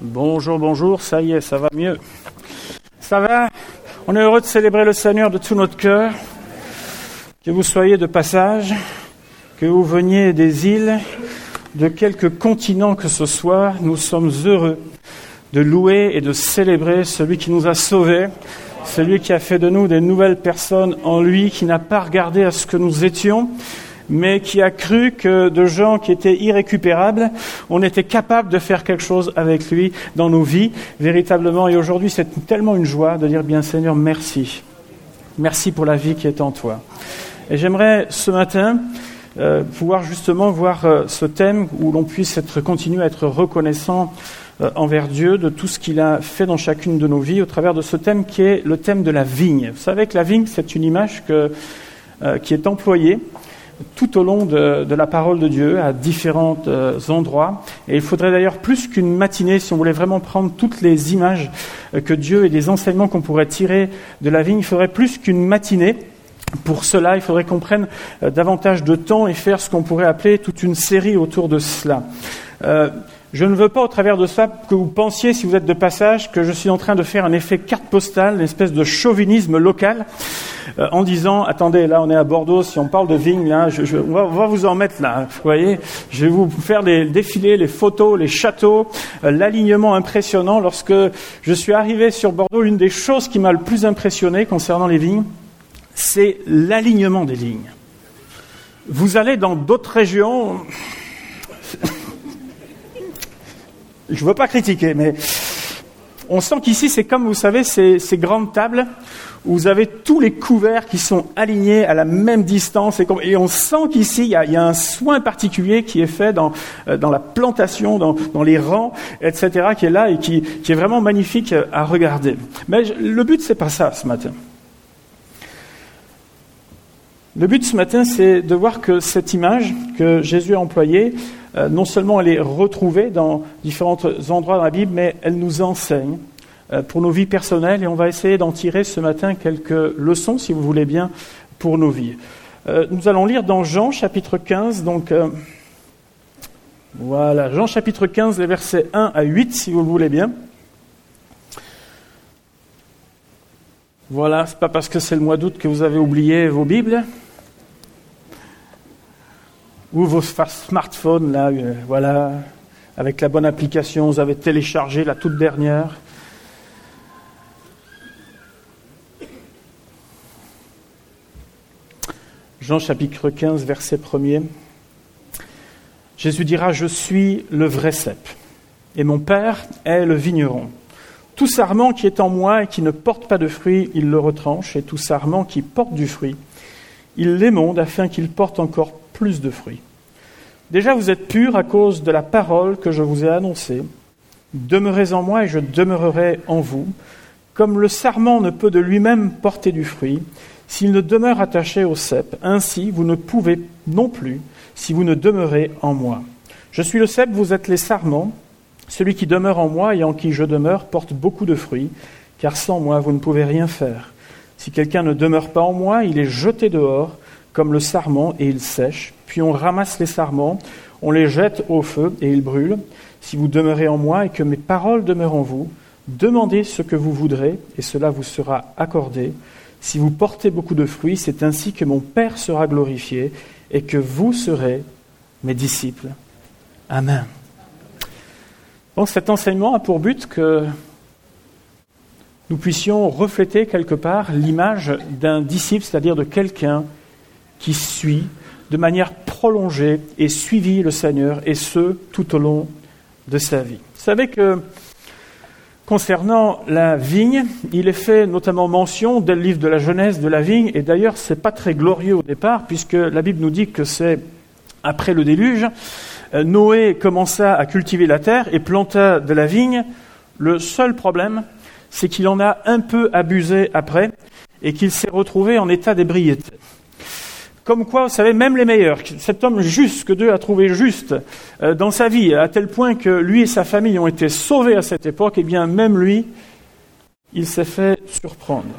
Bonjour, bonjour, ça y est, ça va mieux. Ça va On est heureux de célébrer le Seigneur de tout notre cœur. Que vous soyez de passage, que vous veniez des îles, de quelque continent que ce soit, nous sommes heureux de louer et de célébrer celui qui nous a sauvés, celui qui a fait de nous des nouvelles personnes en lui, qui n'a pas regardé à ce que nous étions, mais qui a cru que de gens qui étaient irrécupérables, on était capable de faire quelque chose avec lui dans nos vies, véritablement. Et aujourd'hui, c'est tellement une joie de dire, bien Seigneur, merci. Merci pour la vie qui est en toi. Et j'aimerais ce matin euh, pouvoir justement voir euh, ce thème où l'on puisse être, continuer à être reconnaissant euh, envers Dieu de tout ce qu'il a fait dans chacune de nos vies au travers de ce thème qui est le thème de la vigne. Vous savez que la vigne, c'est une image que, qui est employée tout au long de, la parole de Dieu à différents euh, endroits. Et il faudrait d'ailleurs plus qu'une matinée si on voulait vraiment prendre toutes les images euh, que Dieu et les enseignements qu'on pourrait tirer de la vigne. Il faudrait plus qu'une matinée. Pour cela, il faudrait qu'on prenne euh, davantage de temps et faire ce qu'on pourrait appeler toute une série autour de cela. Je ne veux pas, au travers de ça, que vous pensiez, si vous êtes de passage, que je suis en train de faire un effet carte postale, une espèce de chauvinisme local, euh, en disant, attendez, là on est à Bordeaux, si on parle de vigne, là, je, on, va, vous en mettre là, vous voyez, je vais vous faire des défilés, les photos, les châteaux, euh, l'alignement impressionnant. Lorsque je suis arrivé sur Bordeaux, l'une des choses qui m'a le plus impressionné concernant les vignes, c'est l'alignement des lignes. Vous allez dans d'autres régions, je ne veux pas critiquer, mais on sent qu'ici, c'est comme, vous savez, ces, grandes tables où vous avez tous les couverts qui sont alignés à la même distance. Et, on sent qu'ici, il, y, a, un soin particulier qui est fait dans, euh, la plantation, dans, les rangs, etc., qui est là et qui, est vraiment magnifique à regarder. Mais le but, c'est pas ça ce matin. Le but ce matin, c'est de voir que cette image que Jésus a employée, euh, non seulement elle est retrouvée dans différents endroits dans la Bible, mais elle nous enseigne euh, pour nos vies personnelles et on va essayer d'en tirer ce matin quelques leçons, si vous voulez bien, pour nos vies. Euh, nous allons lire dans Jean chapitre 15, donc voilà, Jean chapitre 15, les versets 1 à 8, si vous le voulez bien. Voilà, c'est pas parce que c'est le mois d'août que vous avez oublié vos Bibles ou vos smartphones, là, euh, voilà, avec la bonne application, vous avez téléchargé la toute dernière. Jean chapitre 15, verset 1er. Jésus dira, Je suis le vrai cep, et mon Père est le vigneron. Tout sarment qui est en moi et qui ne porte pas de fruit, il le retranche, et tout sarment qui porte du fruit, il l'émonde afin qu'il porte encore plus de fruits. Déjà, vous êtes purs à cause de la parole que je vous ai annoncée. Demeurez en moi et je demeurerai en vous. Comme le sarment ne peut de lui-même porter du fruit, s'il ne demeure attaché au cep, ainsi vous ne pouvez non plus si vous ne demeurez en moi. Je suis le cep, vous êtes les sarments. Celui qui demeure en moi et en qui je demeure porte beaucoup de fruits, car sans moi vous ne pouvez rien faire. Si quelqu'un ne demeure pas en moi, il est jeté dehors comme le sarment et il sèche. Puis on ramasse les sarments, on les jette au feu et ils brûlent. Si vous demeurez en moi et que mes paroles demeurent en vous, demandez ce que vous voudrez et cela vous sera accordé. Si vous portez beaucoup de fruits, c'est ainsi que mon Père sera glorifié et que vous serez mes disciples. Amen. Donc cet enseignement a pour but que nous puissions refléter quelque part l'image d'un disciple, c'est-à-dire de quelqu'un qui suit de manière prolongée et suivi le Seigneur, et ce, tout au long de sa vie. Vous savez que concernant la vigne, il est fait notamment mention dès le livre de la Genèse de la vigne, et d'ailleurs ce n'est pas très glorieux au départ, puisque la Bible nous dit que c'est après le déluge, euh, Noé commença à cultiver la terre et planta de la vigne. Le seul problème, c'est qu'il en a un peu abusé après et qu'il s'est retrouvé en état d'ébriété. Comme quoi, vous savez, même les meilleurs, cet homme juste que Dieu a trouvé juste euh, dans sa vie, à tel point que lui et sa famille ont été sauvés à cette époque, et eh bien même lui, il s'est fait surprendre.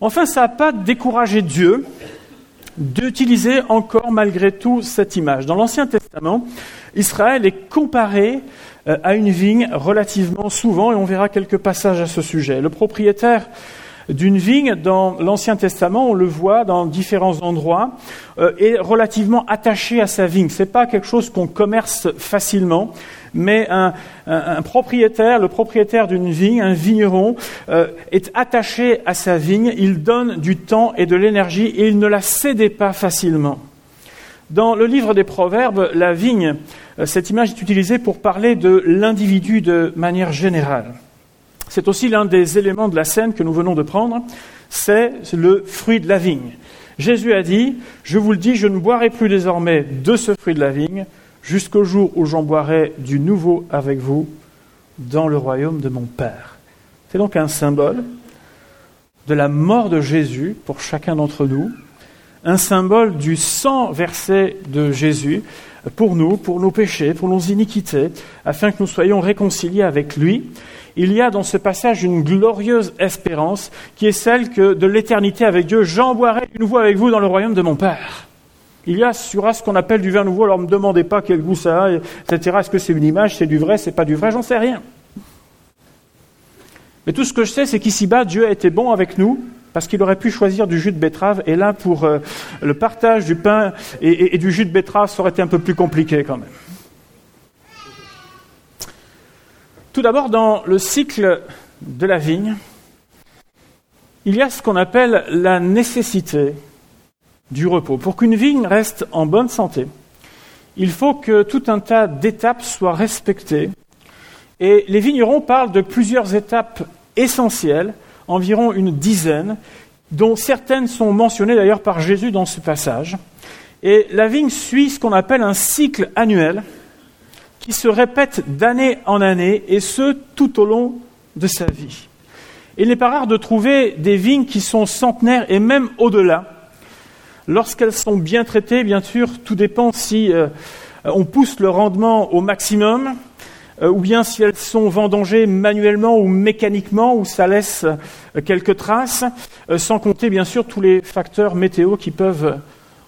Enfin, ça n'a pas découragé Dieu d'utiliser encore malgré tout cette image. Dans l'Ancien Testament, Israël est comparé euh, a une vigne relativement souvent, et on verra quelques passages à ce sujet. Le propriétaire d'une vigne dans l'Ancien Testament, on le voit dans différents endroits, euh, est relativement attaché à sa vigne. C'est pas quelque chose qu'on commerce facilement, mais un, propriétaire, le propriétaire d'une vigne, un vigneron, euh, est attaché à sa vigne. Il donne du temps et de l'énergie et il ne la cédait pas facilement. Dans le livre des Proverbes, la vigne, euh, cette image est utilisée pour parler de l'individu de manière générale. C'est aussi l'un des éléments de la scène que nous venons de prendre, c'est le fruit de la vigne. Jésus a dit, je vous le dis, je ne boirai plus désormais de ce fruit de la vigne jusqu'au jour où j'en boirai du nouveau avec vous dans le royaume de mon Père. C'est donc un symbole de la mort de Jésus pour chacun d'entre nous, un symbole du sang versé de Jésus pour nous, pour nos péchés, pour nos iniquités, afin que nous soyons réconciliés avec lui il y a dans ce passage une glorieuse espérance qui est celle que de l'éternité avec Dieu, j'en boirai de nouveau avec vous dans le royaume de mon Père. Il y a sur ce qu'on appelle du vin nouveau, alors ne me demandez pas quel goût ça a, etc. Est-ce que c'est une image, c'est du vrai, c'est pas du vrai, j'en sais rien. Mais tout ce que je sais, c'est qu'ici-bas, Dieu a été bon avec nous, parce qu'il aurait pu choisir du jus de betterave, et là, pour euh, le partage du pain et du jus de betterave, ça aurait été un peu plus compliqué quand même. Tout d'abord, dans le cycle de la vigne, il y a ce qu'on appelle la nécessité du repos. Pour qu'une vigne reste en bonne santé, il faut que tout un tas d'étapes soient respectées. Et les vignerons parlent de plusieurs étapes essentielles, environ une dizaine, dont certaines sont mentionnées d'ailleurs par Jésus dans ce passage. Et la vigne suit ce qu'on appelle un cycle annuel qui se répète d'année en année, et ce, tout au long de sa vie. Il n'est pas rare de trouver des vignes qui sont centenaires et même au-delà. Lorsqu'elles sont bien traitées, bien sûr, tout dépend si euh, on pousse le rendement au maximum, euh, ou bien si elles sont vendangées manuellement ou mécaniquement, où ça laisse euh, quelques traces, sans compter bien sûr tous les facteurs météo qui peuvent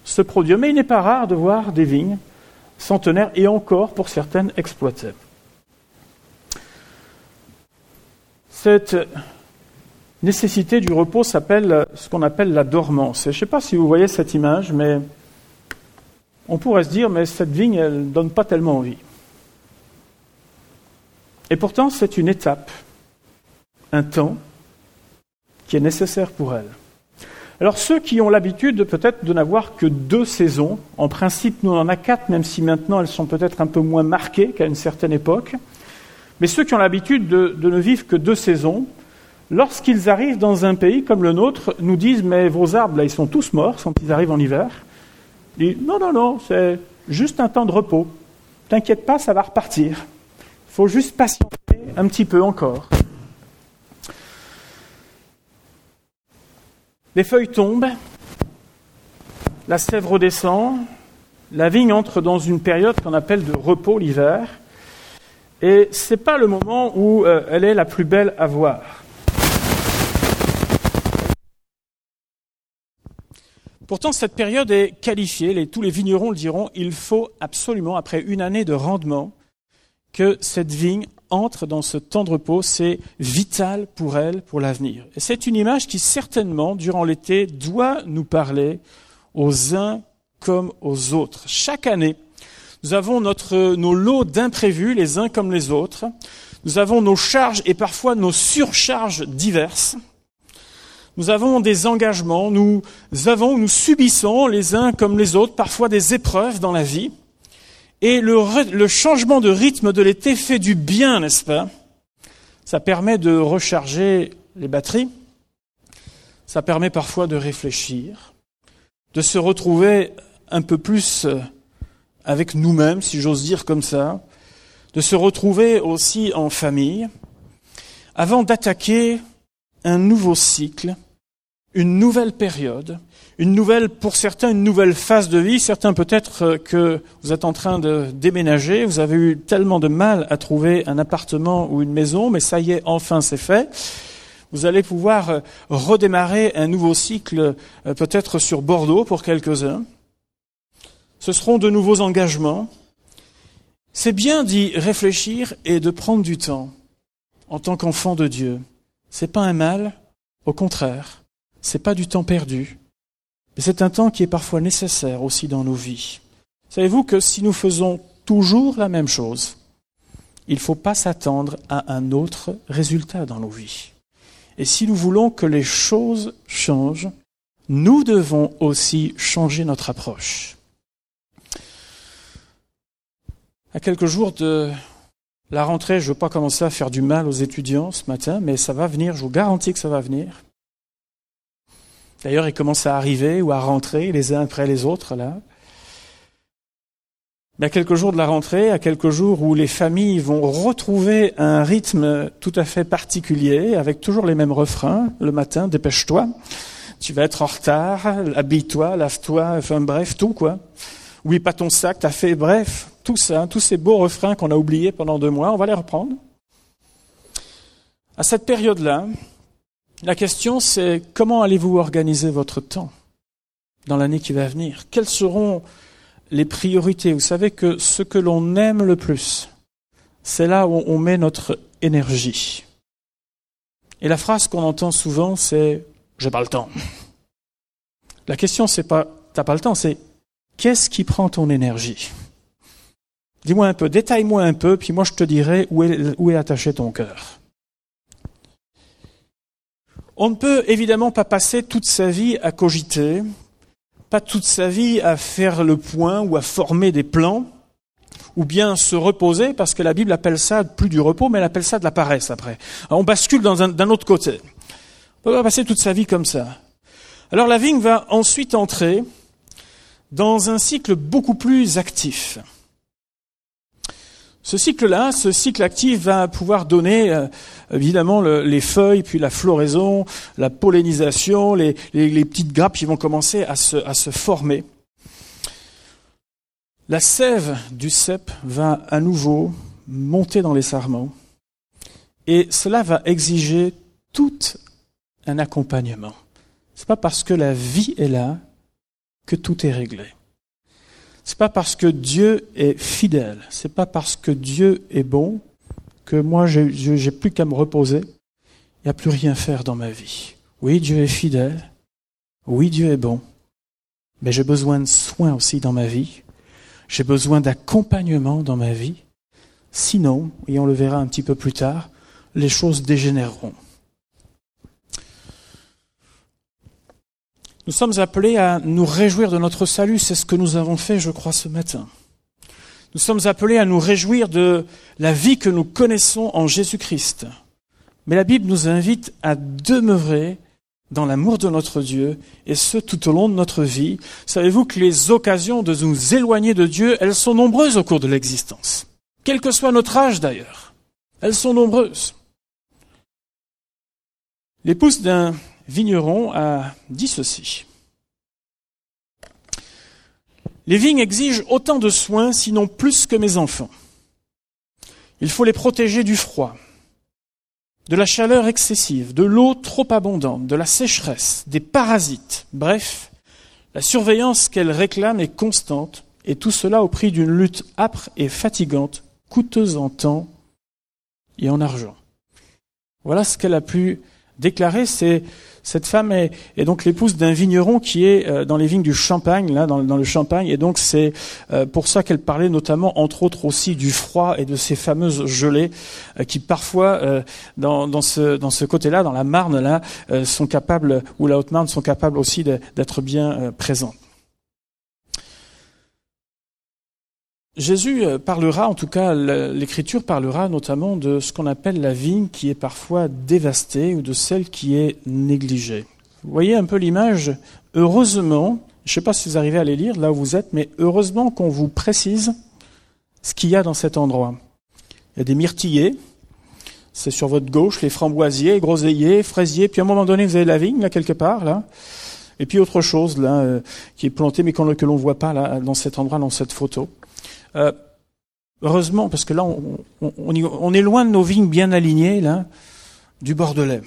se produire. Mais il n'est pas rare de voir des vignes centenaires et encore pour certaines exploitées. Cette nécessité du repos s'appelle ce qu'on appelle la dormance. je ne sais pas si vous voyez cette image, mais on pourrait se dire, mais cette vigne, elle ne donne pas tellement envie. Et pourtant, c'est une étape, un temps qui est nécessaire pour elle. Alors ceux qui ont l'habitude peut-être de n'avoir que deux saisons, en principe nous on en a quatre, même si maintenant elles sont peut-être un peu moins marquées qu'à une certaine époque, mais ceux qui ont l'habitude de, ne vivre que deux saisons, lorsqu'ils arrivent dans un pays comme le nôtre, nous disent mais vos arbres là ils sont tous morts quand ils arrivent en hiver. Ils disent non non non, c'est juste un temps de repos. T'inquiète pas, ça va repartir. Faut juste patienter un petit peu encore. Les feuilles tombent, la sève redescend, la vigne entre dans une période qu'on appelle de repos l'hiver, et ce n'est pas le moment où euh, elle est la plus belle à voir. Pourtant, cette période est qualifiée, tous les vignerons le diront, il faut absolument, après une année de rendement, que cette vigne entre dans ce temps de repos, c'est vital pour elle, pour l'avenir. C'est une image qui certainement, durant l'été, doit nous parler aux uns comme aux autres. Chaque année, nous avons notre, nos lots d'imprévus, les uns comme les autres. Nous avons nos charges et parfois nos surcharges diverses. Nous avons des engagements, nous avons, nous subissons les uns comme les autres parfois des épreuves dans la vie. Et le, changement de rythme de l'été fait du bien, n'est-ce pas? Ça permet de recharger les batteries, ça permet parfois de réfléchir, de se retrouver un peu plus euh, avec nous-mêmes, si j'ose dire comme ça, de se retrouver aussi en famille, avant d'attaquer un nouveau cycle, une nouvelle période, une nouvelle, pour certains, une nouvelle phase de vie. Certains peut-être euh, que vous êtes en train de déménager, vous avez eu tellement de mal à trouver un appartement ou une maison, mais ça y est, enfin c'est fait. Vous allez pouvoir euh, redémarrer un nouveau cycle, euh, peut-être sur Bordeaux pour quelques-uns. Ce seront de nouveaux engagements. C'est bien d'y réfléchir et de prendre du temps en tant qu'enfant de Dieu. C'est pas un mal, au contraire, c'est pas du temps perdu, mais c'est un temps qui est parfois nécessaire aussi dans nos vies. Savez-vous que si nous faisons toujours la même chose, il ne faut pas s'attendre à un autre résultat dans nos vies. Et si nous voulons que les choses changent, nous devons aussi changer notre approche. À quelques jours de la rentrée, je ne veux pas commencer à faire du mal aux étudiants ce matin, mais ça va venir, je vous garantis que ça va venir. D'ailleurs, ils commencent à arriver ou à rentrer les uns après les autres, là. Mais à quelques jours de la rentrée, à quelques jours où les familles vont retrouver un rythme tout à fait particulier, avec toujours les mêmes refrains, le matin, dépêche-toi, tu vas être en retard, habille-toi, lave-toi, enfin bref, tout quoi. Oui, pas ton sac, t'as fait, bref, tout ça, tous ces beaux refrains qu'on a oubliés pendant deux mois, on va les reprendre. À cette période-là, la question c'est comment allez-vous organiser votre temps dans l'année qui va venir? Quelles seront les priorités? Vous savez que ce que l'on aime le plus, c'est là où on met notre énergie. Et la phrase qu'on entend souvent, c'est j'ai pas le temps. La question, c'est pas t'as pas le temps, c'est qu'est-ce qui prend ton énergie? Dis-moi un peu, détaille-moi un peu, puis moi je te dirai où est, où est attaché ton cœur. On ne peut évidemment pas passer toute sa vie à cogiter, pas toute sa vie à faire le point ou à former des plans, ou bien se reposer, parce que la Bible appelle ça plus du repos, mais elle appelle ça de la paresse après. on bascule d'un autre côté. On peut pas passer toute sa vie comme ça. Alors la vigne va ensuite entrer dans un cycle beaucoup plus actif. Ce cycle-là, ce cycle actif va pouvoir donner euh, évidemment les feuilles, puis la floraison, la pollinisation, les, petites grappes qui vont commencer à se, à se former. La sève du cep va à nouveau monter dans les sarments et cela va exiger toute un accompagnement. C'est pas parce que la vie est là que tout est réglé. C'est pas parce que Dieu est fidèle, c'est pas parce que Dieu est bon que moi j'ai plus qu'à me reposer et à plus rien faire dans ma vie. Oui, Dieu est fidèle. Oui, Dieu est bon. Mais j'ai besoin de soins aussi dans ma vie. J'ai besoin d'accompagnement dans ma vie. Sinon, et on le verra un petit peu plus tard, les choses dégénéreront. Nous sommes appelés à nous réjouir de notre salut, c'est ce que nous avons fait, je crois, ce matin. Nous sommes appelés à nous réjouir de la vie que nous connaissons en Jésus-Christ. Mais la Bible nous invite à demeurer dans l'amour de notre Dieu, et ce tout au long de notre vie. Savez-vous que les occasions de nous éloigner de Dieu, elles sont nombreuses au cours de l'existence. Quel que soit notre âge d'ailleurs. Elles sont nombreuses. L'épouse d'un vigneron a dit ceci. Les vignes exigent autant de soins, sinon plus que mes enfants. Il faut les protéger du froid, de la chaleur excessive, de l'eau trop abondante, de la sécheresse, des parasites. Bref, la surveillance qu'elles réclament est constante, et tout cela au prix d'une lutte âpre et fatigante, coûteuse en temps et en argent. Voilà ce qu'elle a pu déclarer. C'est cette femme est, donc l'épouse d'un vigneron qui est euh, dans les vignes du Champagne, là, dans, le Champagne, et donc c'est euh, pour ça qu'elle parlait notamment, entre autres aussi, du froid et de ces fameuses gelées euh, qui parfois, dans, dans, ce, dans ce côté-là, dans la Marne, là, sont capables, ou la Haute-Marne, sont capables aussi d'être bien présentes. Jésus parlera, en tout cas l'Écriture parlera notamment de ce qu'on appelle la vigne qui est parfois dévastée ou de celle qui est négligée. Vous voyez un peu l'image Heureusement, je ne sais pas si vous arrivez à les lire là où vous êtes, mais heureusement qu'on vous précise ce qu'il y a dans cet endroit. Il y a des myrtillers, c'est sur votre gauche, les framboisiers, groseilliers, fraisiers, puis à un moment donné vous avez la vigne là quelque part là. Et puis autre chose là euh, qui est plantée mais que l'on ne voit pas là dans cet endroit, dans cette photo. Euh, heureusement, parce que là, on, est loin de nos vignes bien alignées, là, du Bordelais.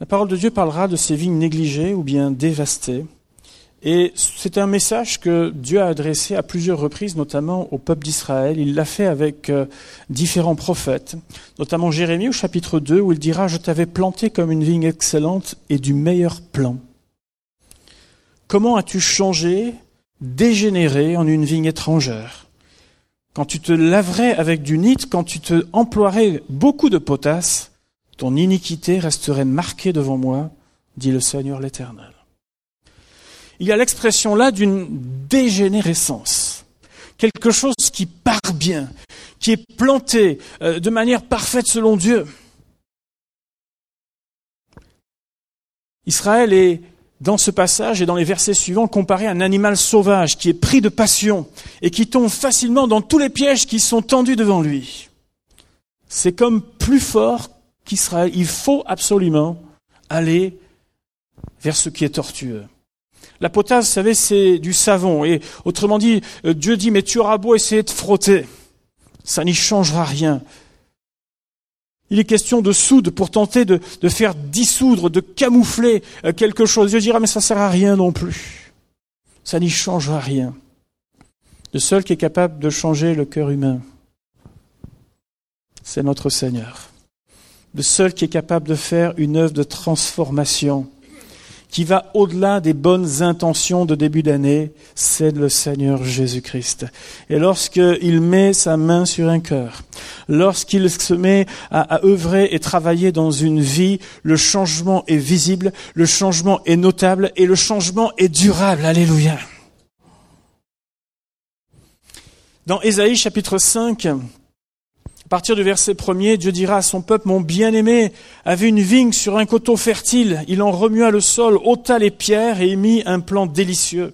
La parole de Dieu parlera de ces vignes négligées ou bien dévastées. Et c'est un message que Dieu a adressé à plusieurs reprises, notamment au peuple d'Israël. Il l'a fait avec euh, différents prophètes, notamment Jérémie au chapitre 2, où il dira, Je t'avais planté comme une vigne excellente et du meilleur plan. Comment as-tu changé, dégénéré en une vigne étrangère Quand tu te laverais avec du nit, quand tu te emploierais beaucoup de potasse, ton iniquité resterait marquée devant moi, dit le Seigneur l'Éternel il y a l'expression là d'une dégénérescence. Quelque chose qui part bien, qui est planté euh, de manière parfaite selon Dieu. Israël est, dans ce passage et dans les versets suivants, comparé à un animal sauvage qui est pris de passion et qui tombe facilement dans tous les pièges qui sont tendus devant lui. C'est comme plus fort qu'Israël. Il faut absolument aller vers ce qui est tortueux. La potasse, vous savez, c'est du savon. Et autrement dit, euh, Dieu dit, mais tu auras beau essayer de frotter, ça n'y changera rien. Il est question de soude pour tenter de, faire dissoudre, de camoufler euh, quelque chose. Dieu dira, mais ça sert à rien non plus. Ça n'y changera rien. Le seul qui est capable de changer le cœur humain, c'est notre Seigneur. Le seul qui est capable de faire une œuvre de transformation qui va au-delà des bonnes intentions de début d'année, c'est le Seigneur Jésus-Christ. Et lorsqu'il met sa main sur un cœur, lorsqu'il se met à, œuvrer et travailler dans une vie, le changement est visible, le changement est notable et le changement est durable. Alléluia. Dans Ésaïe chapitre 5, à partir du verset premier, Dieu dira à son peuple, mon bien-aimé avait une vigne sur un coteau fertile, il en remua le sol, ôta les pierres et y mit un plan délicieux.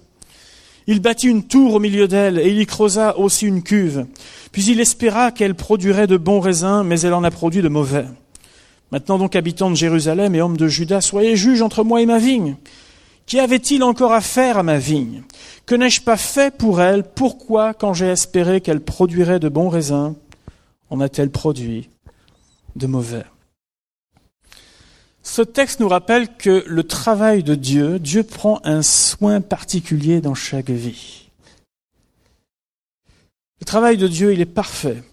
Il bâtit une tour au milieu d'elle et il y creusa aussi une cuve. Puis il espéra qu'elle produirait de bons raisins, mais elle en a produit de mauvais. Maintenant donc, habitants de Jérusalem et hommes de Juda, soyez juges entre moi et ma vigne. Qui avait-il encore à faire à ma vigne? Que n'ai-je pas fait pour elle? Pourquoi, quand j'ai espéré qu'elle produirait de bons raisins, en a-t-elle produit de mauvais? Ce texte nous rappelle que le travail de Dieu, Dieu prend un soin particulier dans chaque vie. Le travail de Dieu, il est parfait.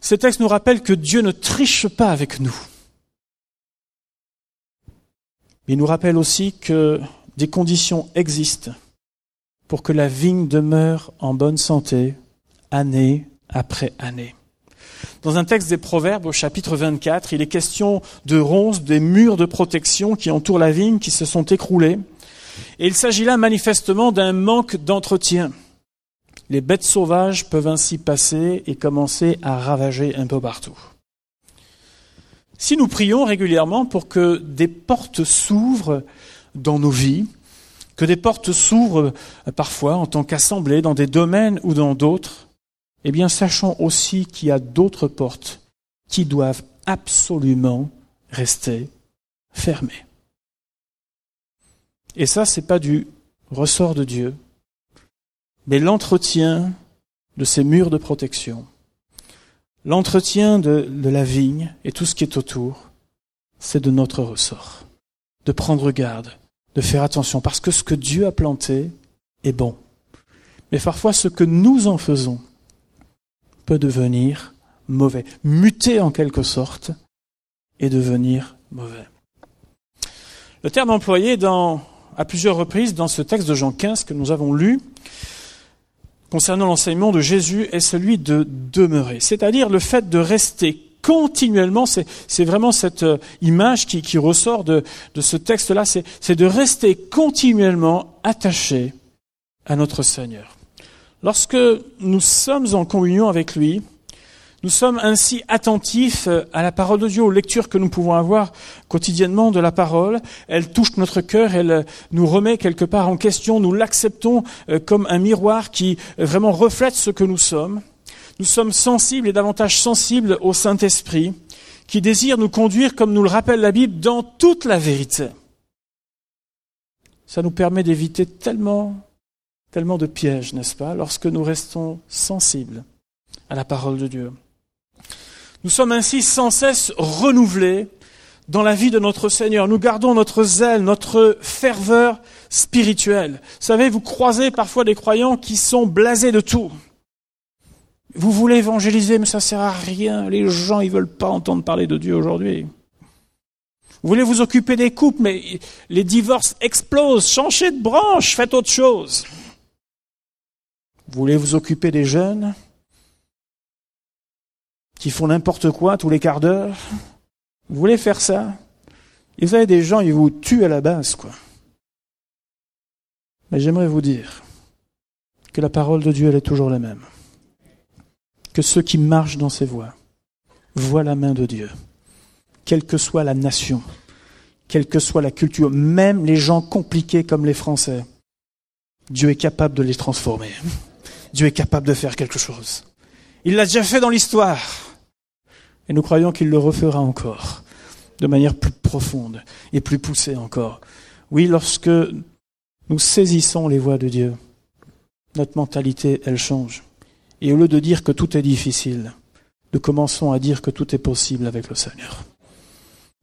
Ce texte nous rappelle que Dieu ne triche pas avec nous. Il nous rappelle aussi que des conditions existent pour que la vigne demeure en bonne santé année après année. Dans un texte des Proverbes au chapitre 24, il est question de ronces, des murs de protection qui entourent la vigne qui se sont écroulés. Et il s'agit là manifestement d'un manque d'entretien. Les bêtes sauvages peuvent ainsi passer et commencer à ravager un peu partout. Si nous prions régulièrement pour que des portes s'ouvrent dans nos vies, que des portes s'ouvrent parfois en tant qu'assemblée dans des domaines ou dans d'autres, eh bien, sachons aussi qu'il y a d'autres portes qui doivent absolument rester fermées. Et ça, c'est pas du ressort de Dieu, mais l'entretien de ces murs de protection, l'entretien de, la vigne et tout ce qui est autour, c'est de notre ressort. De prendre garde, de faire attention, parce que ce que Dieu a planté est bon. Mais parfois, ce que nous en faisons peut devenir mauvais, muter en quelque sorte et devenir mauvais. Le terme employé à plusieurs reprises dans ce texte de Jean 15 que nous avons lu concernant l'enseignement de Jésus est celui de demeurer, c'est-à-dire le fait de rester continuellement, c'est vraiment cette euh, image qui, ressort de ce texte-là, c'est de rester continuellement attaché à notre Seigneur. Lorsque nous sommes en communion avec lui, nous sommes ainsi attentifs à la parole de Dieu, aux lectures que nous pouvons avoir quotidiennement de la parole. Elle touche notre cœur, elle nous remet quelque part en question, nous l'acceptons euh, comme un miroir qui vraiment reflète ce que nous sommes. Nous sommes sensibles et davantage sensibles au Saint-Esprit qui désire nous conduire, comme nous le rappelle la Bible, dans toute la vérité. Ça nous permet d'éviter tellement tellement de pièges, n'est-ce pas, lorsque nous restons sensibles à la parole de Dieu. Nous sommes ainsi sans cesse renouvelés dans la vie de notre Seigneur. Nous gardons notre zèle, notre ferveur spirituelle. Vous savez, vous croisez parfois des croyants qui sont blasés de tout. Vous voulez évangéliser, mais ça sert à rien. Les gens, ils veulent pas entendre parler de Dieu aujourd'hui. Vous voulez vous occuper des couples, mais les divorces explosent. Changez de branche, faites autre chose. Vous voulez vous occuper des jeunes qui font n'importe quoi tous les quarts d'heure? Vous voulez faire ça? Et vous avez des gens, ils vous tuent à la base, quoi. Mais j'aimerais vous dire que la parole de Dieu, elle est toujours la même. Que ceux qui marchent dans ses voies voient la main de Dieu quelle que soit la nation, quelle que soit la culture, même les gens compliqués comme les Français, Dieu est capable de les transformer. Dieu est capable de faire quelque chose. Il l'a déjà fait dans l'histoire. Et nous croyons qu'il le refera encore, de manière plus profonde et plus poussée encore. Oui, lorsque nous saisissons les voies de Dieu, notre mentalité, elle change. Et au lieu de dire que tout est difficile, nous commençons à dire que tout est possible avec le Seigneur.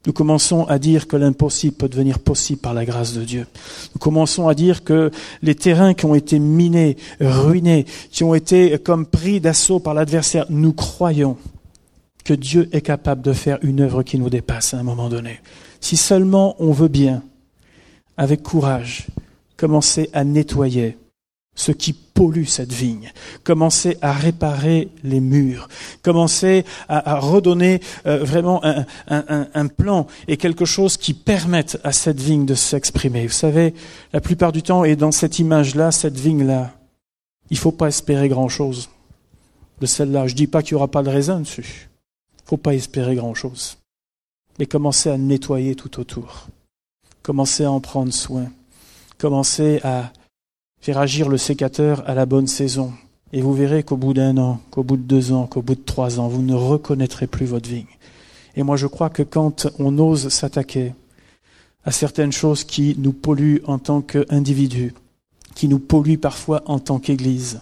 Nous commençons à dire que l'impossible peut devenir possible par la grâce de Dieu. Nous commençons à dire que les terrains qui ont été minés, ruinés, qui ont été comme pris d'assaut par l'adversaire, nous croyons que Dieu est capable de faire une œuvre qui nous dépasse à un moment donné. Si seulement on veut bien, avec courage, commencer à nettoyer ce qui pollue cette vigne. Commencez à réparer les murs. Commencez à, redonner euh, vraiment un, un, plan et quelque chose qui permette à cette vigne de s'exprimer. Vous savez, la plupart du temps, et dans cette image-là, cette vigne-là, il ne faut pas espérer grand-chose de celle-là. Je ne dis pas qu'il n'y aura pas de raisin dessus. Il ne faut pas espérer grand-chose. Mais commencez à nettoyer tout autour. Commencez à en prendre soin. Commencez à faire agir le sécateur à la bonne saison. Et vous verrez qu'au bout d'un an, qu'au bout de deux ans, qu'au bout de trois ans, vous ne reconnaîtrez plus votre vigne. Et moi, je crois que quand on ose s'attaquer à certaines choses qui nous polluent en tant qu'individus, qui nous polluent parfois en tant qu'Église,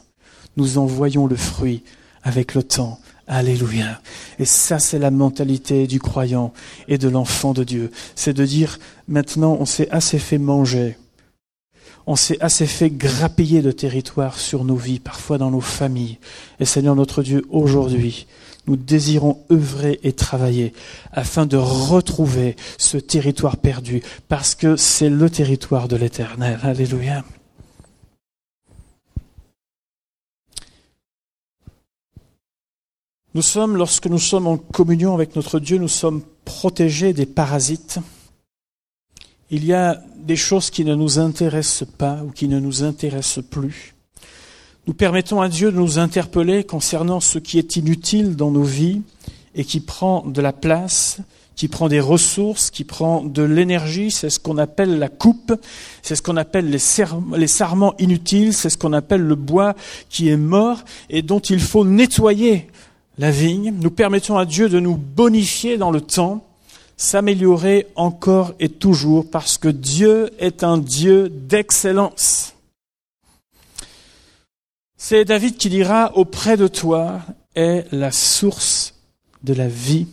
nous en voyons le fruit avec le temps. Alléluia. Et ça, c'est la mentalité du croyant et de l'enfant de Dieu. C'est de dire, maintenant, on s'est assez fait manger on s'est assez fait grappiller de territoire sur nos vies, parfois dans nos familles. Et Seigneur notre Dieu, aujourd'hui, nous désirons œuvrer et travailler afin de retrouver ce territoire perdu, parce que c'est le territoire de l'Éternel. Alléluia. Nous sommes, lorsque nous sommes en communion avec notre Dieu, nous sommes protégés des parasites. Il y a des choses qui ne nous intéressent pas ou qui ne nous intéressent plus. Nous permettons à Dieu de nous interpeller concernant ce qui est inutile dans nos vies et qui prend de la place, qui prend des ressources, qui prend de l'énergie. C'est ce qu'on appelle la coupe, c'est ce qu'on appelle les, sarments inutiles, c'est ce qu'on appelle le bois qui est mort et dont il faut nettoyer la vigne. Nous permettons à Dieu de nous bonifier dans le temps s'améliorer encore et toujours parce que Dieu est un Dieu d'excellence. C'est David qui dira, auprès de toi est la source de la vie.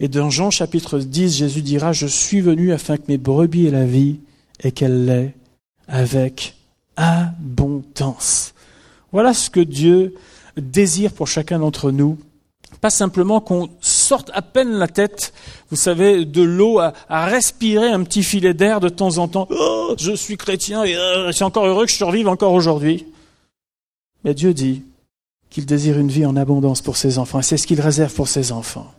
Et dans Jean chapitre 10, Jésus dira, je suis venu afin que mes brebis aient la vie et qu'elle l'ait avec abondance. Voilà ce que Dieu désire pour chacun d'entre nous pas simplement qu'on sorte à peine la tête, vous savez, de l'eau à, respirer un petit filet d'air de temps en temps. Oh, je suis chrétien et euh, je suis encore heureux que je survive encore aujourd'hui. Mais Dieu dit qu'il désire une vie en abondance pour ses enfants et c'est ce qu'il réserve pour ses enfants.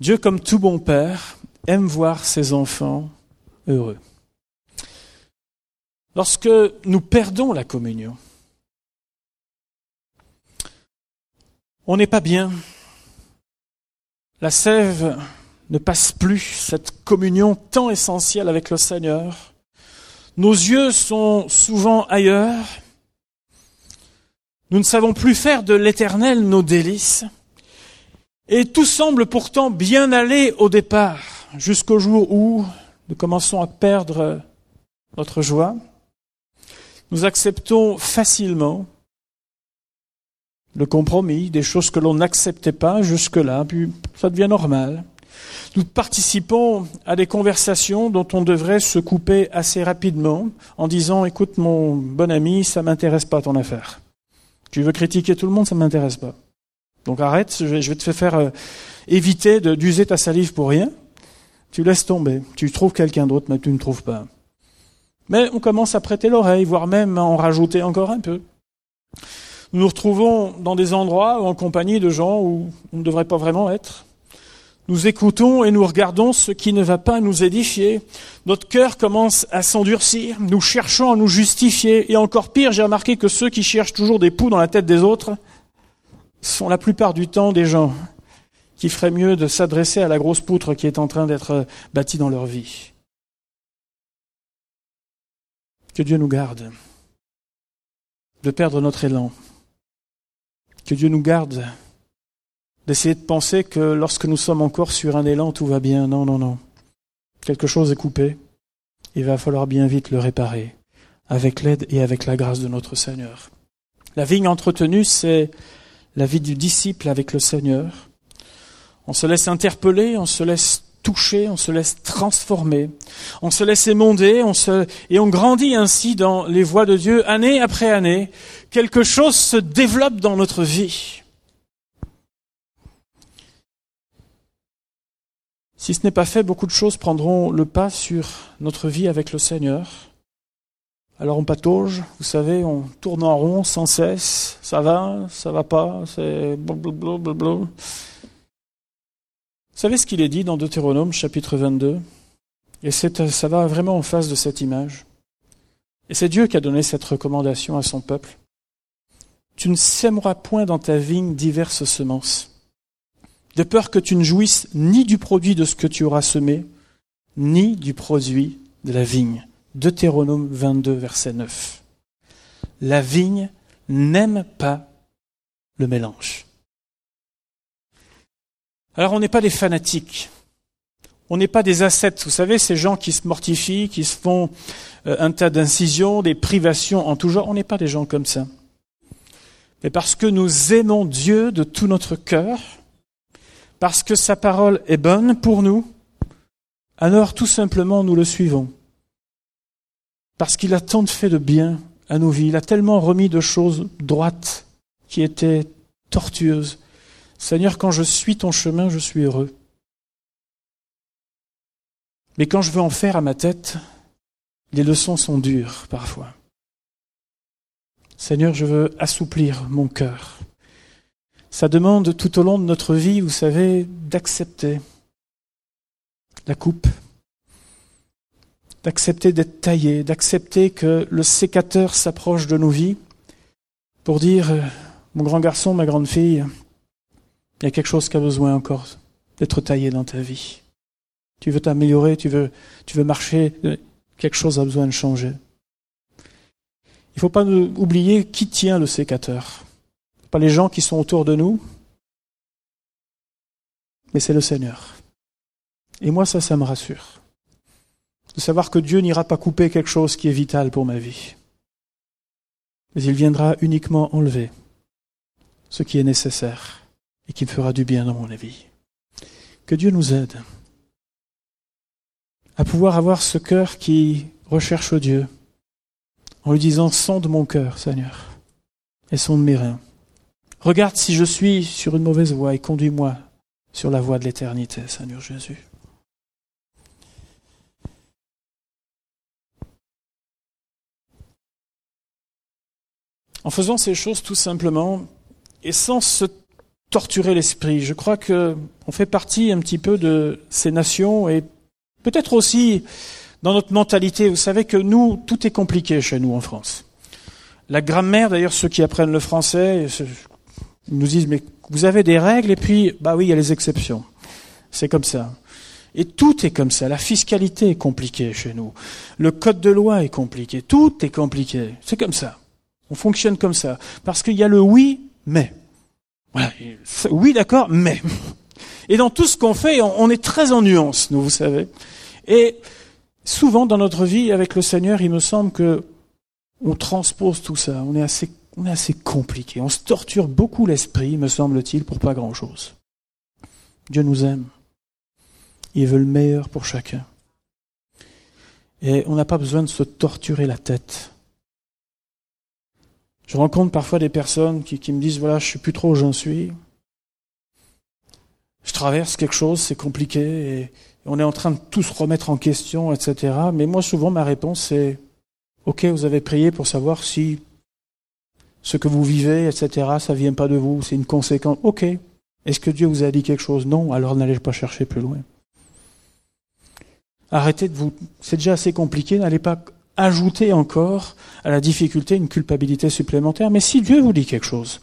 Dieu, comme tout bon père, aime voir ses enfants heureux. Lorsque nous perdons la communion, On n'est pas bien. La sève ne passe plus cette communion tant essentielle avec le Seigneur. Nos yeux sont souvent ailleurs. Nous ne savons plus faire de l'éternel nos délices. Et tout semble pourtant bien aller au départ, jusqu'au jour où nous commençons à perdre notre joie. Nous acceptons facilement le compromis, des choses que l'on n'acceptait pas jusque-là, puis ça devient normal. Nous participons à des conversations dont on devrait se couper assez rapidement en disant écoute mon bon ami, ça m'intéresse pas ton affaire. Tu veux critiquer tout le monde, ça m'intéresse pas. Donc arrête, je vais, te faire euh, éviter d'user ta salive pour rien. Tu laisses tomber. Tu trouves quelqu'un d'autre, mais tu ne trouves pas. Mais on commence à prêter l'oreille, voire même à en rajouter encore un peu. Nous nous retrouvons dans des endroits en compagnie de gens où on ne devrait pas vraiment être. Nous écoutons et nous regardons ce qui ne va pas nous édifier. Notre cœur commence à s'endurcir. Nous cherchons à nous justifier. Et encore pire, j'ai remarqué que ceux qui cherchent toujours des poux dans la tête des autres sont la plupart du temps des gens qui feraient mieux de s'adresser à la grosse poutre qui est en train d'être bâtie dans leur vie. Que Dieu nous garde de perdre notre élan. Que Dieu nous garde d'essayer de penser que lorsque nous sommes encore sur un élan, tout va bien. Non, non, non. Quelque chose est coupé. Il va falloir bien vite le réparer, avec l'aide et avec la grâce de notre Seigneur. La vigne entretenue, c'est la vie du disciple avec le Seigneur. On se laisse interpeller, on se laisse toucher, on se laisse transformer, on se laisse émonder, on se, et on grandit ainsi dans les voies de Dieu année après année. Quelque chose se développe dans notre vie. Si ce n'est pas fait, beaucoup de choses prendront le pas sur notre vie avec le Seigneur. Alors on patauge, vous savez, on tourne en rond sans cesse. Ça va, ça va pas, c'est blablabla. Vous savez ce qu'il est dit dans Deutéronome chapitre 22 Et ça va vraiment en face de cette image. Et c'est Dieu qui a donné cette recommandation à son peuple. Tu ne sèmeras point dans ta vigne diverses semences de peur que tu ne jouisses ni du produit de ce que tu auras semé, ni du produit de la vigne. Deutéronome 22, verset 9. La vigne n'aime pas le mélange. Alors on n'est pas des fanatiques, on n'est pas des ascètes, vous savez, ces gens qui se mortifient, qui se font euh, un tas d'incisions, des privations en tout genre, on n'est pas des gens comme ça. Mais parce que nous aimons Dieu de tout notre cœur, parce que sa parole est bonne pour nous, alors tout simplement nous le suivons. Parce qu'il a tant fait de bien à nos vies, il a tellement remis de choses droites qui étaient tortueuses. Seigneur, quand je suis ton chemin, je suis heureux. Mais quand je veux en faire à ma tête, les leçons sont dures parfois. Seigneur, je veux assouplir mon cœur. Ça demande tout au long de notre vie, vous savez, d'accepter la coupe, d'accepter d'être taillé, d'accepter que le sécateur s'approche de nos vies pour dire, euh, mon grand garçon, ma grande fille, il y a quelque chose qui a besoin encore d'être taillé dans ta vie. Tu veux t'améliorer, tu veux, marcher, euh, quelque chose a besoin de changer. Il ne faut pas oublier qui tient le sécateur pas les gens qui sont autour de nous, mais c'est le Seigneur. Et moi, ça, ça me rassure. De savoir que Dieu n'ira pas couper quelque chose qui est vital pour ma vie. Mais il viendra uniquement enlever ce qui est nécessaire et qui me fera du bien dans mon vie. Que Dieu nous aide à pouvoir avoir ce cœur qui recherche Dieu en lui disant sonde mon cœur, Seigneur, et sonde mes reins. Regarde si je suis sur une mauvaise voie et conduis-moi sur la voie de l'éternité, Seigneur Jésus. En faisant ces choses tout simplement et sans se torturer l'esprit, je crois que on fait partie un petit peu de ces nations et peut-être aussi dans notre mentalité. Vous savez que nous, tout est compliqué chez nous en France. La grammaire, d'ailleurs, ceux qui apprennent le français, nous disent, mais vous avez des règles? Et puis, bah oui, il y a les exceptions. C'est comme ça. Et tout est comme ça. La fiscalité est compliquée chez nous. Le code de loi est compliqué. Tout est compliqué. C'est comme ça. On fonctionne comme ça. Parce qu'il y a le oui, mais. Oui, d'accord, mais. Et dans tout ce qu'on fait, on est très en nuance, nous, vous savez. Et souvent dans notre vie avec le Seigneur, il me semble que on transpose tout ça. On est assez on est assez compliqué. On se torture beaucoup l'esprit, me semble-t-il, pour pas grand-chose. Dieu nous aime. Il veut le meilleur pour chacun. Et on n'a pas besoin de se torturer la tête. Je rencontre parfois des personnes qui, me disent, voilà, je suis plus trop où j'en suis. Je traverse quelque chose, c'est compliqué, et on est en train de tout se remettre en question, etc. Mais moi, souvent, ma réponse, c'est, OK, vous avez prié pour savoir si ce que vous vivez, etc., ça vient pas de vous, c'est une conséquence. OK. Est-ce que Dieu vous a dit quelque chose? Non, alors n'allez pas chercher plus loin. Arrêtez de vous. C'est déjà assez compliqué, n'allez pas ajouter encore à la difficulté une culpabilité supplémentaire. Mais si Dieu vous dit quelque chose,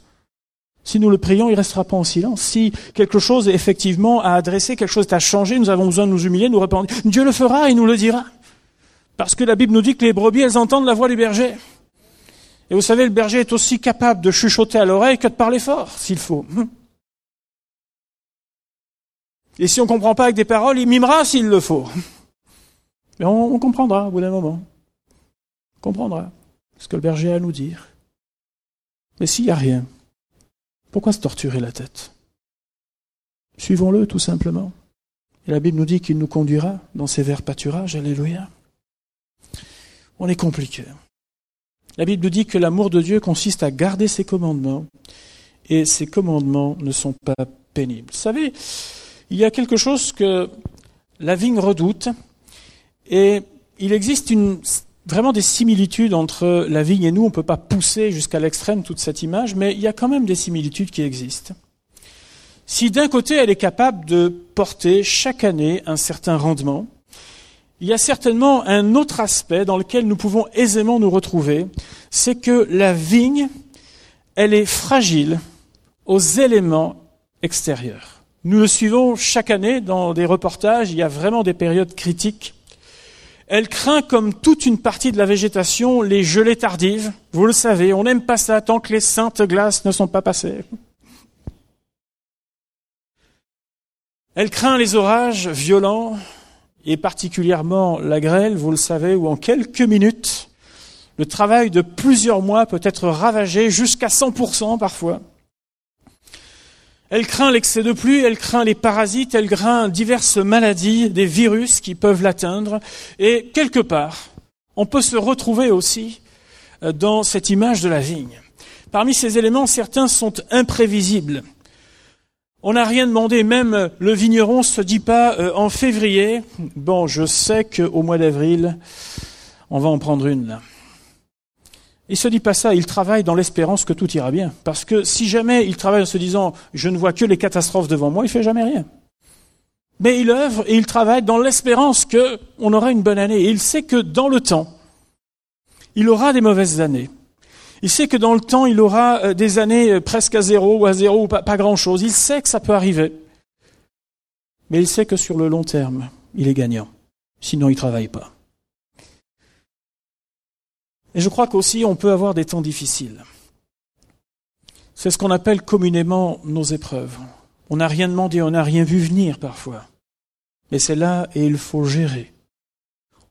si nous le prions, il ne restera pas en silence. Si quelque chose effectivement a adressé, quelque chose a changé, nous avons besoin de nous humilier, nous répondre. Dieu le fera et nous le dira. Parce que la Bible nous dit que les brebis, elles entendent la voix du berger. Et vous savez, le berger est aussi capable de chuchoter à l'oreille que de parler fort, s'il faut. Et si on ne comprend pas avec des paroles, il mimera s'il le faut. Mais on comprendra au bout d'un moment. Comprendra ce que le berger a à nous dire. Mais s'il n'y a rien, pourquoi se torturer la tête? Suivons-le tout simplement. Et la Bible nous dit qu'il nous conduira dans ses verts pâturages. Alléluia. On est compliqué. La Bible nous dit que l'amour de Dieu consiste à garder ses commandements et ses commandements ne sont pas pénibles. Vous savez, il y a quelque chose que la vigne redoute et il existe une vraiment des similitudes entre la vigne et nous. On ne peut pas pousser jusqu'à l'extrême toute cette image, mais il y a quand même des similitudes qui existent. Si d'un côté elle est capable de porter chaque année un certain rendement, il y a certainement un autre aspect dans lequel nous pouvons aisément nous retrouver, c'est que la vigne, elle est fragile aux éléments extérieurs. Nous le suivons chaque année dans des reportages, il y a vraiment des périodes critiques elle craint, comme toute une partie de la végétation, les gelées tardives. Vous le savez, on n'aime pas ça tant que les saintes glaces ne sont pas passées. Elle craint les orages violents, et particulièrement la grêle, vous le savez, où en quelques minutes, le travail de plusieurs mois peut être ravagé jusqu'à 100% parfois. Elle craint l'excès de pluie, elle craint les parasites, elle craint diverses maladies, des virus qui peuvent l'atteindre. Et quelque part, on peut se retrouver aussi euh, dans cette image de la vigne. Parmi ces éléments, certains sont imprévisibles. On n'a rien demandé, même le vigneron se dit pas euh, en février, bon, je sais qu'au mois d'avril, on va en prendre une là. Il se dit pas ça, il travaille dans l'espérance que tout ira bien. Parce que si jamais il travaille en se disant je ne vois que les catastrophes devant moi, il fait jamais rien. Mais il œuvre et il travaille dans l'espérance qu'on aura une bonne année. Et il sait que dans le temps, il aura des mauvaises années. Il sait que dans le temps, il aura euh, des années euh, presque à zéro ou à zéro ou pas, pas grand-chose. Il sait que ça peut arriver. Mais il sait que sur le long terme, il est gagnant. Sinon, il travaille pas. Et je crois qu'aussi on peut avoir des temps difficiles. C'est ce qu'on appelle communément nos épreuves. On n'a rien demandé, on n'a rien vu venir parfois. Mais c'est là et il faut gérer.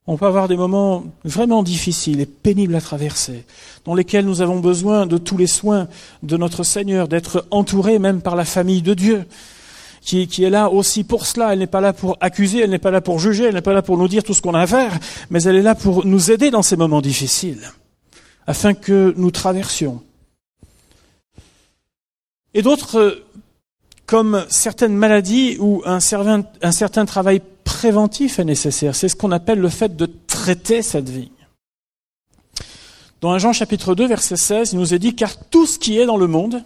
On peut avoir des moments vraiment difficiles et pénibles à traverser, dans lesquels nous avons besoin de tous les soins de notre Seigneur, d'être entourés même par la famille de Dieu, qui, est là aussi pour cela. Elle n'est pas là pour accuser, elle n'est pas là pour juger, elle n'est pas là pour nous dire tout ce qu'on a à faire, mais elle est là pour nous aider dans ces moments difficiles, afin que nous traversions. Et d'autres, comme certaines maladies où un certain, travail préventif est nécessaire, c'est ce qu'on appelle le fait de traiter cette vigne. Dans Jean chapitre 2, verset 16, il nous est dit, car tout ce qui est dans le monde,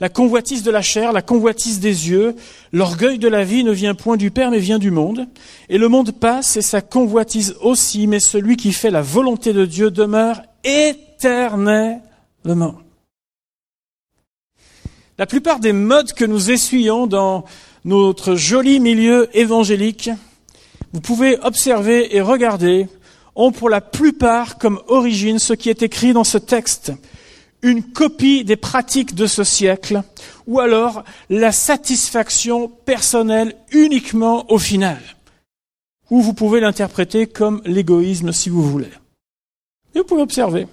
la convoitise de la chair, la convoitise des yeux, l'orgueil de la vie ne vient point du Père mais vient du monde. Et le monde passe et sa convoitise aussi, mais celui qui fait la volonté de Dieu demeure éternellement. La plupart des modes que nous essuyons dans notre joli milieu évangélique, vous pouvez observer et regarder, ont pour la plupart comme origine ce qui est écrit dans ce texte une copie des pratiques de ce siècle, ou alors la satisfaction personnelle uniquement au final, ou vous pouvez l'interpréter comme l'égoïsme si vous voulez. Et vous pouvez observer,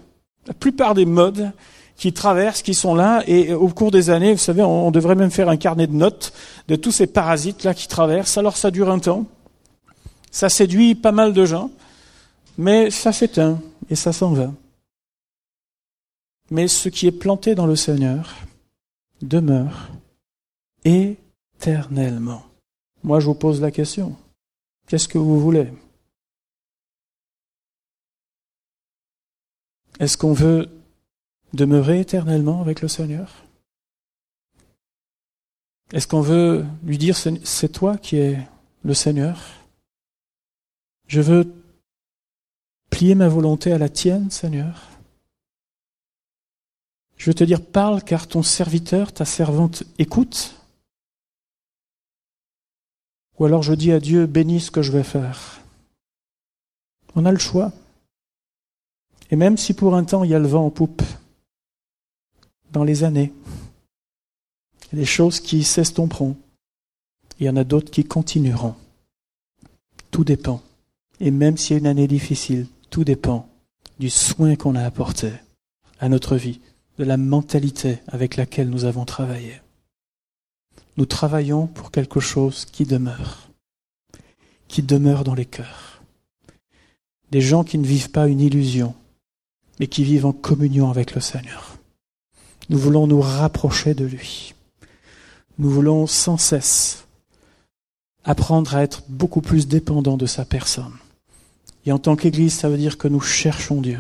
la plupart des modes qui traversent, qui sont là, et au cours des années, vous savez, on devrait même faire un carnet de notes de tous ces parasites là qui traversent. Alors ça dure un temps, ça séduit pas mal de gens, mais ça s'éteint et ça s'en va. Mais ce qui est planté dans le Seigneur demeure éternellement. Moi, je vous pose la question. Qu'est-ce que vous voulez? Est-ce qu'on veut demeurer éternellement avec le Seigneur? Est-ce qu'on veut lui dire c'est toi qui es le Seigneur? Je veux plier ma volonté à la tienne, Seigneur. Je veux te dire parle car ton serviteur, ta servante écoute. Ou alors je dis à Dieu bénis ce que je vais faire. On a le choix. Et même si pour un temps il y a le vent en poupe, dans les années, il y a des choses qui s'estomperont, il y en a d'autres qui continueront. Tout dépend. Et même s'il y a une année difficile, tout dépend du soin qu'on a apporté à notre vie, de la mentalité avec laquelle nous avons travaillé. Nous travaillons pour quelque chose qui demeure, qui demeure dans les cœurs. Des gens qui ne vivent pas une illusion, mais qui vivent en communion avec le Seigneur. Nous voulons nous rapprocher de lui. Nous voulons sans cesse apprendre à être beaucoup plus dépendants de sa personne. Et en tant qu'Église, ça veut dire que nous cherchons Dieu.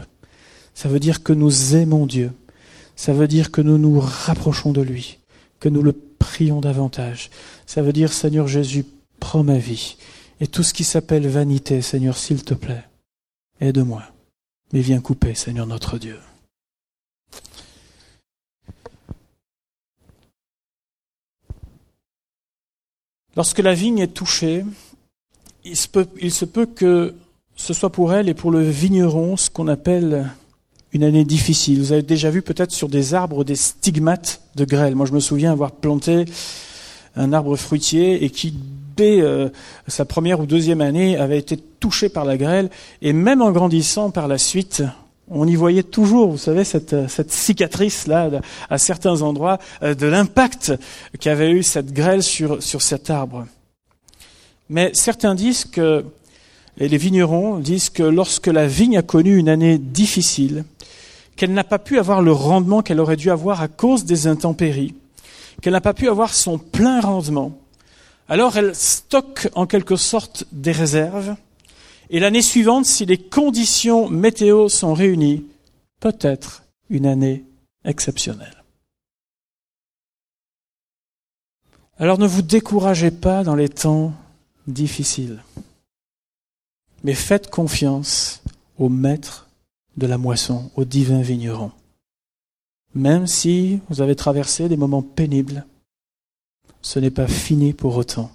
Ça veut dire que nous aimons Dieu. Ça veut dire que nous nous rapprochons de lui, que nous le prions davantage. Ça veut dire, Seigneur Jésus, prends ma vie. Et tout ce qui s'appelle vanité, Seigneur, s'il te plaît, aide-moi mais viens couper, Seigneur notre Dieu. Lorsque la vigne est touchée, il se, peut, il se peut que ce soit pour elle et pour le vigneron ce qu'on appelle une année difficile. Vous avez déjà vu peut-être sur des arbres des stigmates de grêle. Moi, je me souviens avoir planté un arbre fruitier et qui dès euh, sa première ou deuxième année, avait été touché par la grêle, et même en grandissant par la suite, on y voyait toujours, vous savez, cette, cette cicatrice-là, à certains endroits, euh, de l'impact qu'avait eu cette grêle sur, sur cet arbre. Mais certains disent que, et les vignerons disent que lorsque la vigne a connu une année difficile, qu'elle n'a pas pu avoir le rendement qu'elle aurait dû avoir à cause des intempéries, qu'elle n'a pas pu avoir son plein rendement, alors elle stocke en quelque sorte des réserves, et l'année suivante, si les conditions météo sont réunies, peut-être une année exceptionnelle. Alors ne vous découragez pas dans les temps difficiles, mais faites confiance au maître de la moisson, au divin vigneron. Même si vous avez traversé des moments pénibles, ce n'est pas fini pour autant.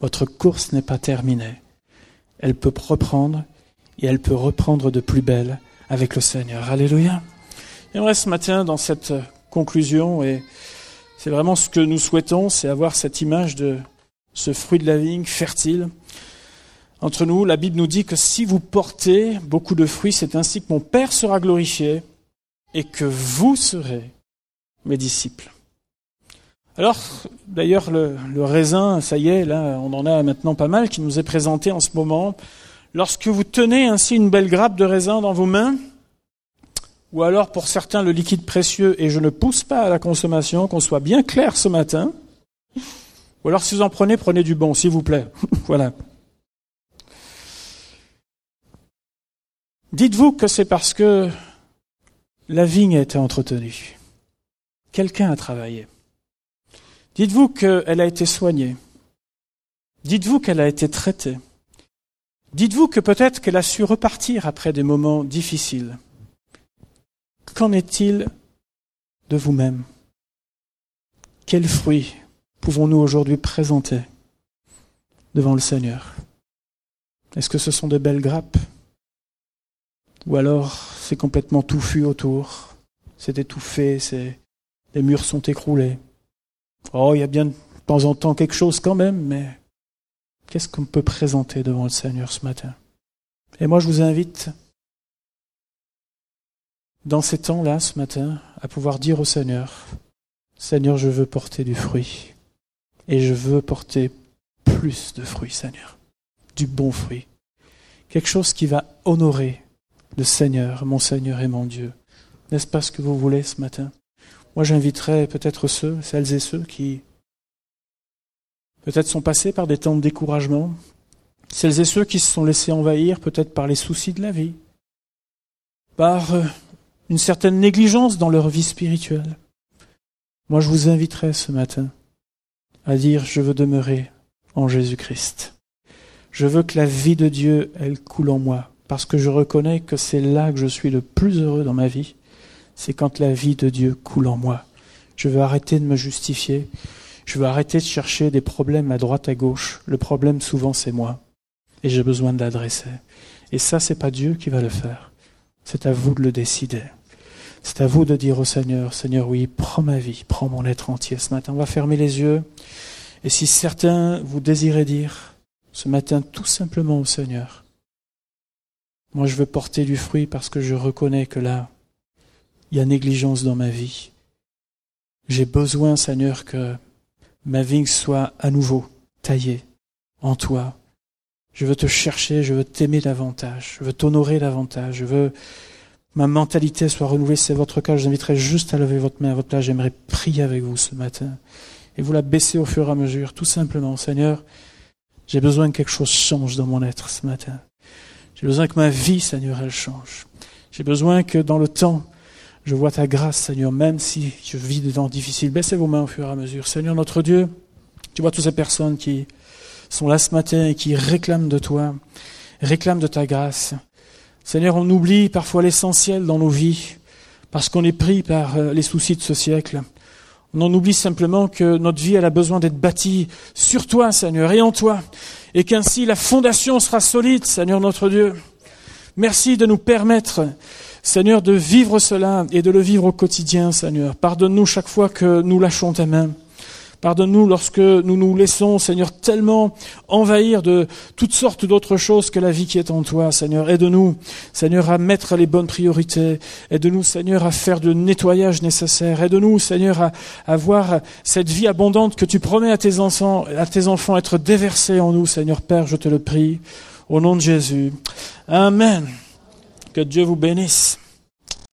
Votre course n'est pas terminée. Elle peut reprendre et elle peut reprendre de plus belle avec le Seigneur. Alléluia. J'aimerais ce matin, dans cette conclusion, et c'est vraiment ce que nous souhaitons, c'est avoir cette image de ce fruit de la vigne fertile. Entre nous, la Bible nous dit que si vous portez beaucoup de fruits, c'est ainsi que mon Père sera glorifié et que vous serez mes disciples. Alors, d'ailleurs, le, raisin, ça y est, là, on en a maintenant pas mal qui nous est présenté en ce moment. Lorsque vous tenez ainsi une belle grappe de raisin dans vos mains, ou alors pour certains le liquide précieux, et je ne pousse pas à la consommation, qu'on soit bien clair ce matin, ou alors si vous en prenez, prenez du bon, s'il vous plaît. voilà. Dites-vous que c'est parce que la vigne a été entretenue. Quelqu'un a travaillé. Dites-vous qu'elle a été soignée. Dites-vous qu'elle a été traitée. Dites-vous que peut-être qu'elle a su repartir après des moments difficiles. Qu'en est-il de vous-même? Quels fruits pouvons-nous aujourd'hui présenter devant le Seigneur? Est-ce que ce sont de belles grappes? Ou alors c'est complètement touffu autour C'est étouffé, les murs sont écroulés Oh, il y a bien de temps en temps quelque chose quand même, mais qu'est-ce qu'on peut présenter devant le Seigneur ce matin? Et moi, je vous invite dans ces temps-là, ce matin, à pouvoir dire au Seigneur, Seigneur, je veux porter du fruit. Et je veux porter plus de fruits, Seigneur. Du bon fruit. Quelque chose qui va honorer le Seigneur, mon Seigneur et mon Dieu. N'est-ce pas ce que vous voulez ce matin? Moi, j'inviterais peut-être ceux, celles et ceux qui peut-être sont passés par des temps de découragement, celles et ceux qui se sont laissés envahir peut-être par les soucis de la vie, par euh, une certaine négligence dans leur vie spirituelle. Moi, je vous inviterai ce matin à dire je veux demeurer en Jésus-Christ. Je veux que la vie de Dieu, elle coule en moi, parce que je reconnais que c'est là que je suis le plus heureux dans ma vie, c'est quand la vie de Dieu coule en moi. Je veux arrêter de me justifier, je veux arrêter de chercher des problèmes à droite, à gauche. Le problème, souvent, c'est moi, et j'ai besoin de l'adresser. Et ça, c'est pas Dieu qui va le faire. C'est à vous de le décider. C'est à vous de dire au Seigneur, Seigneur, oui, prends ma vie, prends mon être entier ce matin. On va fermer les yeux. Et si certains vous désirez dire ce matin tout simplement au Seigneur, moi je veux porter du fruit parce que je reconnais que là, il y a négligence dans ma vie. J'ai besoin, Seigneur, que ma vigne soit à nouveau taillée en toi. Je veux te chercher, je veux t'aimer davantage, je veux t'honorer davantage, je veux ma mentalité soit renouvelée. C'est votre cas. Je vous inviterai juste à lever votre main à votre place. J'aimerais prier avec vous ce matin. Et vous la baisser au fur et à mesure, tout simplement. Seigneur, j'ai besoin que quelque chose change dans mon être ce matin. J'ai besoin que ma vie, Seigneur, elle change. J'ai besoin que dans le temps, je vois ta grâce, Seigneur, même si je vis des temps difficiles. Baissez vos mains au fur et à mesure. Seigneur, notre Dieu, tu vois toutes ces personnes qui sont là ce matin et qui réclament de toi, réclament de ta grâce. Seigneur, on oublie parfois l'essentiel dans nos vies parce qu'on est pris par euh, les soucis de ce siècle. On en oublie simplement que notre vie, a besoin d'être bâtie sur toi, Seigneur, et en toi, et qu'ainsi la fondation sera solide, Seigneur notre Dieu. Merci de nous permettre, Seigneur, de vivre cela et de le vivre au quotidien, Seigneur. Pardonne-nous chaque fois que nous lâchons ta main. Pardonne-nous lorsque nous nous laissons, Seigneur, tellement envahir de toutes sortes d'autres choses que la vie qui est en toi, Seigneur. Aide-nous, Seigneur, à mettre les bonnes priorités. Aide-nous, Seigneur, à faire le nettoyage nécessaire. Aide-nous, Seigneur, à, avoir cette vie abondante que tu promets à tes enfants, à tes enfants être déversée en nous, Seigneur Père, je te le prie. Au nom de Jésus. Amen. Que Dieu vous bénisse.